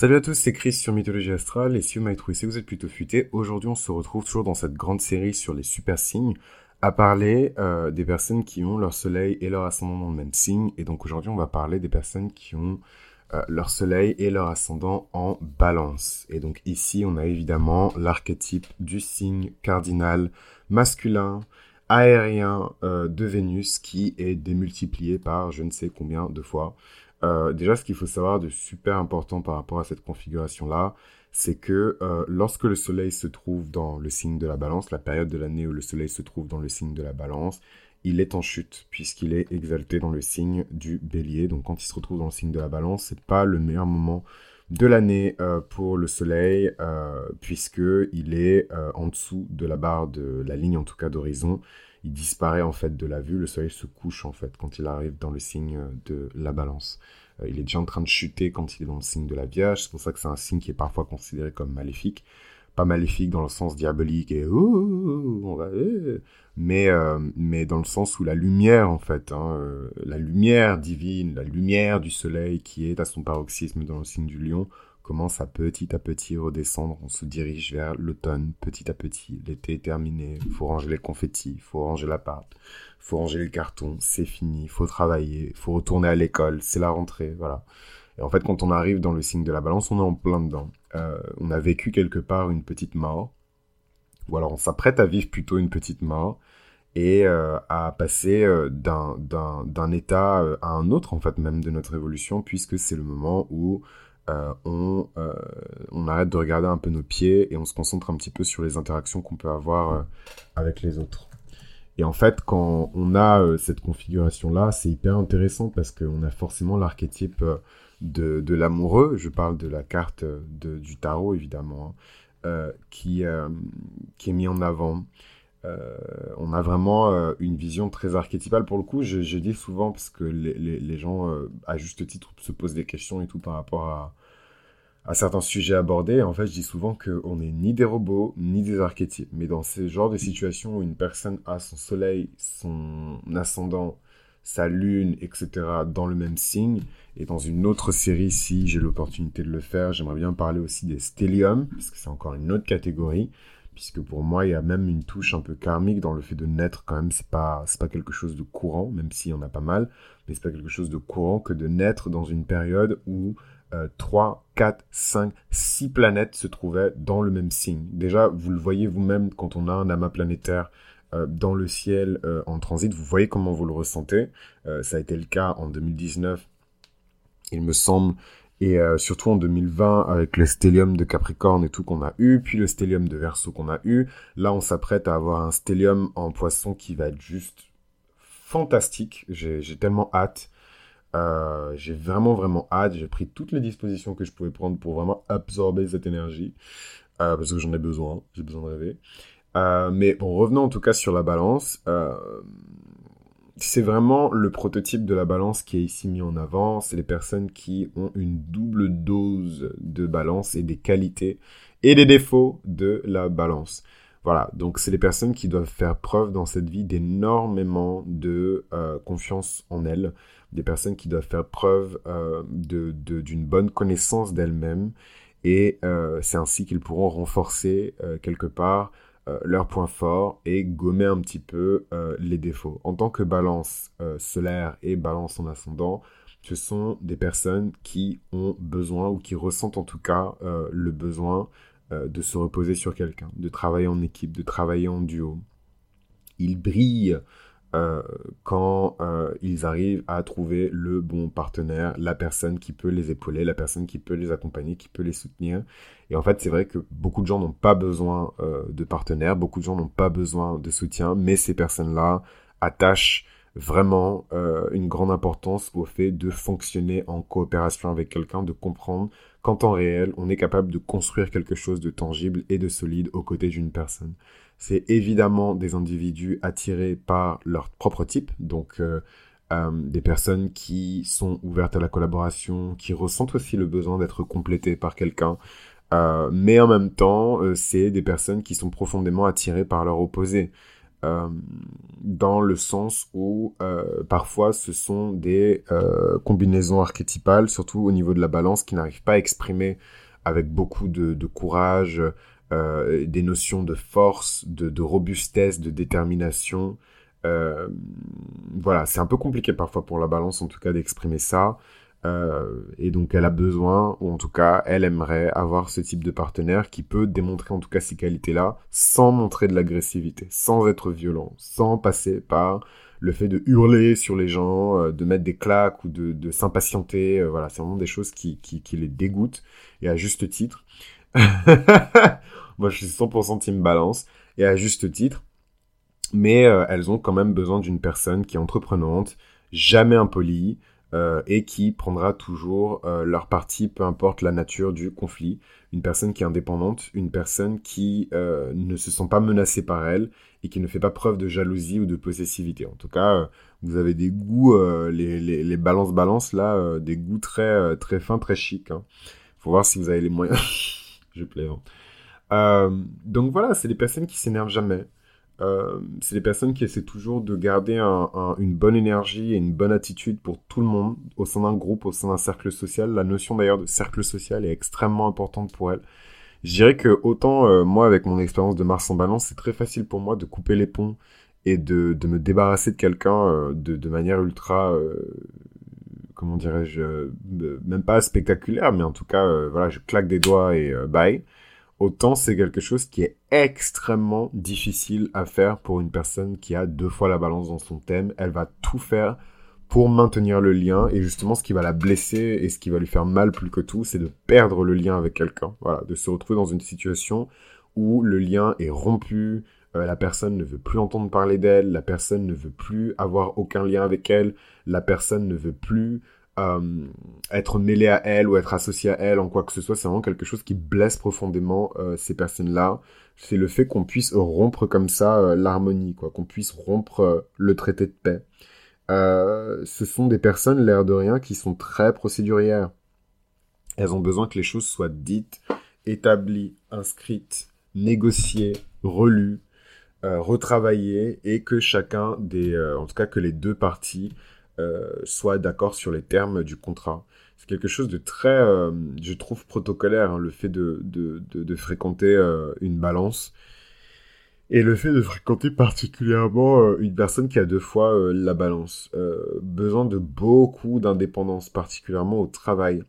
Salut à tous, c'est Chris sur Mythologie Astrale et si vous m'avez trouvé, si vous êtes plutôt futé, aujourd'hui on se retrouve toujours dans cette grande série sur les super signes à parler euh, des personnes qui ont leur soleil et leur ascendant dans le même signe et donc aujourd'hui on va parler des personnes qui ont euh, leur soleil et leur ascendant en balance. Et donc ici on a évidemment l'archétype du signe cardinal masculin aérien euh, de Vénus qui est démultiplié par je ne sais combien de fois. Euh, déjà, ce qu'il faut savoir de super important par rapport à cette configuration-là, c'est que euh, lorsque le Soleil se trouve dans le signe de la balance, la période de l'année où le Soleil se trouve dans le signe de la balance, il est en chute puisqu'il est exalté dans le signe du bélier. Donc quand il se retrouve dans le signe de la balance, c'est pas le meilleur moment de l'année euh, pour le soleil euh, puisque il est en dessous de la barre de la ligne en tout cas d'horizon il disparaît en fait de la vue. Le soleil se couche en fait quand il arrive dans le signe de la balance. Euh, il est déjà en train de chuter quand il est dans le signe de la Vierge. C'est pour ça que c'est un signe qui est parfois considéré comme maléfique. Pas maléfique dans le sens diabolique et on va, eh. mais euh, mais dans le sens où la lumière en fait, hein, euh, la lumière divine, la lumière du soleil qui est à son paroxysme dans le signe du Lion commence à petit à petit redescendre. On se dirige vers l'automne petit à petit. L'été est terminé. Faut ranger les confettis, faut ranger l'appart, faut ranger les cartons. C'est fini. Faut travailler, il faut retourner à l'école. C'est la rentrée. Voilà. Et en fait, quand on arrive dans le signe de la balance, on est en plein dedans. Euh, on a vécu quelque part une petite mort. Ou alors on s'apprête à vivre plutôt une petite mort et euh, à passer euh, d'un état à un autre, en fait, même de notre évolution, puisque c'est le moment où euh, on, euh, on arrête de regarder un peu nos pieds et on se concentre un petit peu sur les interactions qu'on peut avoir euh, avec les autres. Et en fait, quand on a cette configuration-là, c'est hyper intéressant parce qu'on a forcément l'archétype de, de l'amoureux. Je parle de la carte de, du tarot, évidemment, hein, qui, qui est mis en avant. On a vraiment une vision très archétypale. Pour le coup, je, dis souvent, parce que les, gens, euh, à juste titre, se posent des questions et tout par rapport à, certains sujets abordés. En fait, je dis souvent qu'on n'est ni des robots, ni des archétypes. Mais dans ce genre de situation où une personne a son soleil, son ascendant, sa lune, etc., dans le même signe, et dans une autre série, si j'ai l'opportunité de le faire, j'aimerais bien parler aussi des stelliums, parce que c'est encore une autre catégorie puisque pour moi, il y a même une touche un peu karmique dans le fait de naître quand même. C'est pas, pas quelque chose de courant, même s'il y en a pas mal, mais c'est pas quelque chose de courant que de naître dans une période où euh, 3, 4, 5, 6 planètes se trouvaient dans le même signe. Déjà, vous le voyez vous-même quand on a un amas planétaire euh, dans le ciel euh, en transit, vous voyez comment vous le ressentez. Euh, ça a été le cas en 2019, il me semble, et surtout en 2020, avec le stellium de Capricorne et tout qu'on a eu, puis le stellium de Verseau qu'on a eu, là on s'apprête à avoir un stellium en poisson qui va être juste fantastique. J'ai tellement hâte. Euh, j'ai vraiment vraiment hâte. J'ai pris toutes les dispositions que je pouvais prendre pour vraiment absorber cette énergie. Euh, parce que j'en ai besoin. J'ai besoin de rêver. Euh, mais bon, revenons en tout cas sur la balance. C'est vraiment le prototype de la balance qui est ici mis en avant. C'est les personnes qui ont une double dose de balance et des qualités et des défauts de la balance. Voilà, donc c'est les personnes qui doivent faire preuve dans cette vie d'énormément de confiance en elles, des personnes qui doivent faire preuve euh, d'une bonne connaissance d'elles-mêmes, et euh, c'est ainsi qu'ils pourront renforcer quelque part euh, leurs points forts et gommer un petit peu euh, les défauts. En tant que balance euh, solaire et balance en ascendant, ce sont des personnes qui ont besoin ou qui ressentent en tout cas le besoin de se reposer sur quelqu'un, de travailler en équipe, de travailler en duo. Ils brillent euh, quand euh, ils arrivent à trouver le bon partenaire, la personne qui peut les épauler, la personne qui peut les accompagner, qui peut les soutenir. Et en fait, c'est vrai que beaucoup de gens n'ont pas besoin euh, de partenaires, beaucoup de gens n'ont pas besoin de soutien, mais ces personnes-là attachent vraiment une grande importance au fait de fonctionner en coopération avec quelqu'un, de comprendre qu'en temps réel, on est capable de construire quelque chose de tangible et de solide aux côtés d'une personne c'est évidemment des individus attirés par leur propre type, donc euh, euh, des personnes qui sont ouvertes à la collaboration, qui ressentent aussi le besoin d'être complétées par quelqu'un, euh, mais en même temps, c'est des personnes qui sont profondément attirées par leur opposé. Euh, dans le sens où euh, parfois ce sont des combinaisons archétypales, surtout au niveau de la balance, qui n'arrivent pas à exprimer avec beaucoup de, courage des notions de force, de, robustesse, de détermination. voilà, c'est un peu compliqué parfois pour la balance en tout cas d'exprimer ça. Euh, et donc elle a besoin, ou en tout cas elle aimerait avoir ce type de partenaire qui peut démontrer en tout cas ces qualités-là sans montrer de l'agressivité, sans être violent, sans passer par le fait de hurler sur les gens, euh, de mettre des claques ou de, s'impatienter. Euh, voilà, c'est vraiment des choses qui, qui, qui, les dégoûtent et à juste titre. Moi je suis 100% team balance et à juste titre. Mais elles ont quand même besoin d'une personne qui est entreprenante, jamais impolie, euh, et qui prendra toujours euh, leur parti, peu importe la nature du conflit. Une personne qui est indépendante, une personne qui euh, ne se sent pas menacée par elle et qui ne fait pas preuve de jalousie ou de possessivité. En tout cas, vous avez des goûts, les, les balances-balances, là, des goûts très, très fins, très chics. Hein. Faut voir si vous avez les moyens. Je plaisante. donc voilà, c'est des personnes qui s'énervent jamais. Euh, c'est des personnes qui essaient toujours de garder une bonne énergie et une bonne attitude pour tout le monde au sein d'un groupe, au sein d'un cercle social. La notion d'ailleurs de cercle social est extrêmement importante pour elles. Je dirais que autant euh, moi avec mon expérience de Mars en balance, c'est très facile pour moi de couper les ponts et de, me débarrasser de quelqu'un euh, de, manière ultra comment dirais-je même pas spectaculaire mais en tout cas voilà je claque des doigts et bye autant c'est quelque chose qui est extrêmement difficile à faire pour une personne qui a deux fois la balance dans son thème. Elle va tout faire pour maintenir le lien et justement ce qui va la blesser et ce qui va lui faire mal plus que tout, c'est de perdre le lien avec quelqu'un. Voilà, de se retrouver dans une situation où le lien est rompu, euh, la personne ne veut plus entendre parler d'elle, la personne ne veut plus avoir aucun lien avec elle, la personne ne veut plus euh, être mêlé à elle ou être associé à elle en quoi que ce soit, c'est vraiment quelque chose qui blesse profondément euh, ces personnes-là. C'est le fait qu'on puisse rompre comme ça euh, l'harmonie, quoi, qu'on puisse rompre le traité de paix. ce sont des personnes, l'air de rien, qui sont très procédurières. Elles ont besoin que les choses soient dites, établies, inscrites, négociées, relues, retravaillées, et que chacun des, en tout cas que les deux parties euh, soit d'accord sur les termes du contrat. C'est quelque chose de très, euh, je trouve, protocolaire, hein, le fait de, de, fréquenter euh, une balance. Et le fait de fréquenter particulièrement une personne qui a deux fois la balance. besoin de beaucoup d'indépendance, particulièrement au travail.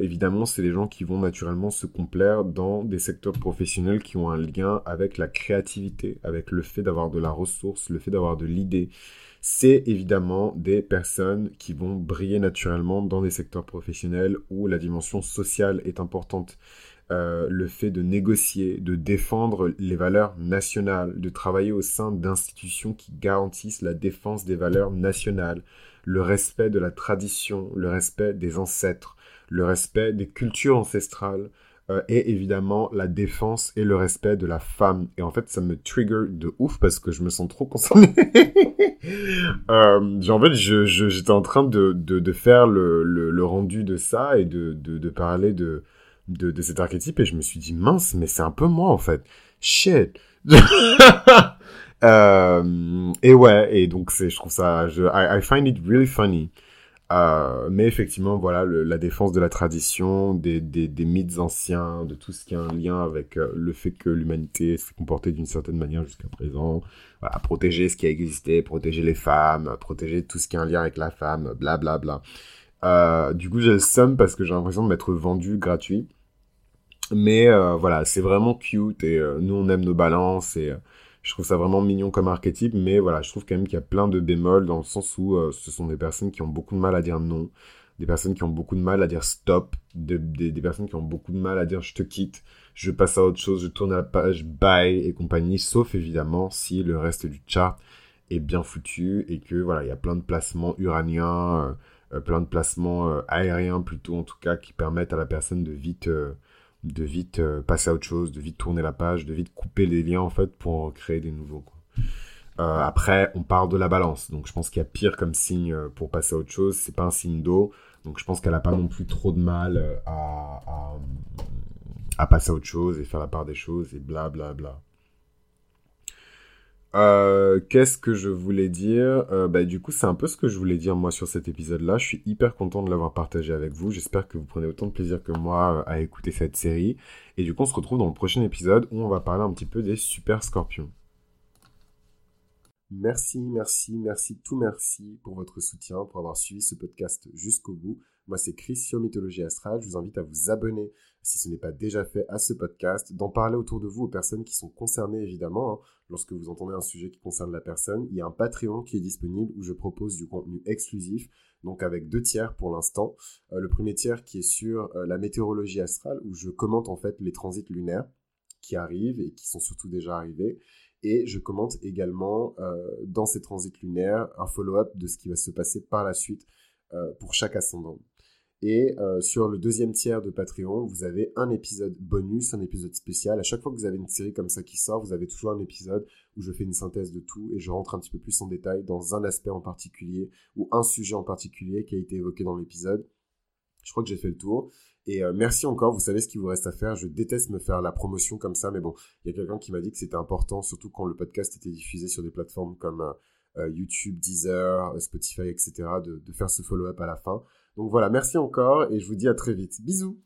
Évidemment, c'est les gens qui vont naturellement se complaire dans des secteurs professionnels qui ont un lien avec la créativité, avec le fait d'avoir de la ressource, le fait d'avoir de l'idée, c'est évidemment des personnes qui vont briller naturellement dans des secteurs professionnels où la dimension sociale est importante. Euh, le fait de négocier, de défendre les valeurs nationales, de travailler au sein d'institutions qui garantissent la défense des valeurs nationales, le respect de la tradition, le respect des ancêtres, le respect des cultures ancestrales, euh, et évidemment la défense et le respect de la femme. Et en fait, ça me trigger de ouf parce que je me sens trop concerné. euh, en fait, j'étais je, en train de, de, faire le, le, rendu de ça et de, de, parler de, de, cet archétype et je me suis dit, mince, mais c'est un peu moi en fait. Shit. euh, et ouais, et donc je trouve ça, je, I find it really funny. Euh, mais effectivement, voilà, la défense de la tradition, des, des, mythes anciens, de tout ce qui a un lien avec euh, le fait que l'humanité s'est comportée d'une certaine manière jusqu'à présent, voilà, protéger ce qui a existé, protéger les femmes, protéger tout ce qui a un lien avec la femme, blablabla. Bla, bla. euh, du coup, j'ai le seum parce que j'ai l'impression de m'être vendu gratuit. Mais voilà, c'est vraiment cute et nous on aime nos balances et je trouve ça vraiment mignon comme archétype, mais voilà, je trouve quand même qu'il y a plein de bémols dans le sens où euh, ce sont des personnes qui ont beaucoup de mal à dire non, des personnes qui ont beaucoup de mal à dire stop, des, personnes qui ont beaucoup de mal à dire je te quitte, je passe à autre chose, je tourne à la page, bye et compagnie, sauf évidemment si le reste du chart est bien foutu et que voilà, il y a plein de placements uraniens, euh, euh, plein de placements aériens plutôt en tout cas qui permettent à la personne de vite de vite euh, passer à autre chose, de vite tourner la page, de vite couper les liens en fait pour créer des nouveaux. Euh, après, on part de la balance, donc je pense qu'il y a pire comme signe euh, pour passer à autre chose. C'est pas un signe d'eau, donc je pense qu'elle a pas non plus trop de mal à, à, passer à autre chose et faire la part des choses et bla bla bla. Euh, Qu'est-ce que je voulais dire? Euh, bah, Du coup, c'est un peu ce que je voulais dire moi sur cet épisode-là. Je suis hyper content de l'avoir partagé avec vous. J'espère que vous prenez autant de plaisir que moi euh, à écouter cette série. Et du coup, on se retrouve dans le prochain épisode où on va parler un petit peu des super scorpions. Merci, merci, merci, tout merci pour votre soutien, pour avoir suivi ce podcast jusqu'au bout. Moi, c'est Chris sur Mythologie Astrale. Je vous invite à vous abonner, si ce n'est pas déjà fait, à ce podcast, d'en parler autour de vous aux personnes qui sont concernées, évidemment. Hein. Lorsque vous entendez un sujet qui concerne la personne, il y a un Patreon qui est disponible où je propose du contenu exclusif, donc avec deux tiers pour l'instant. Euh, le premier tiers qui est sur euh, la météorologie astrale, où je commente en fait les transits lunaires qui arrivent et qui sont surtout déjà arrivés. Et je commente également euh, dans ces transits lunaires un follow-up de ce qui va se passer par la suite pour chaque ascendant. Et euh, sur le deuxième tiers de Patreon, vous avez un épisode bonus, un épisode spécial. À chaque fois que vous avez une série comme ça qui sort, vous avez toujours un épisode où je fais une synthèse de tout et je rentre un petit peu plus en détail dans un aspect en particulier ou un sujet en particulier qui a été évoqué dans l'épisode. Je crois que j'ai fait le tour. Et euh, merci encore, vous savez ce qu'il vous reste à faire. Je déteste me faire la promotion comme ça, mais bon, il y a quelqu'un qui m'a dit que c'était important, surtout quand le podcast était diffusé sur des plateformes comme euh, YouTube, Deezer, Spotify, etc., de faire ce follow-up à la fin. Donc voilà, merci encore et je vous dis à très vite. Bisous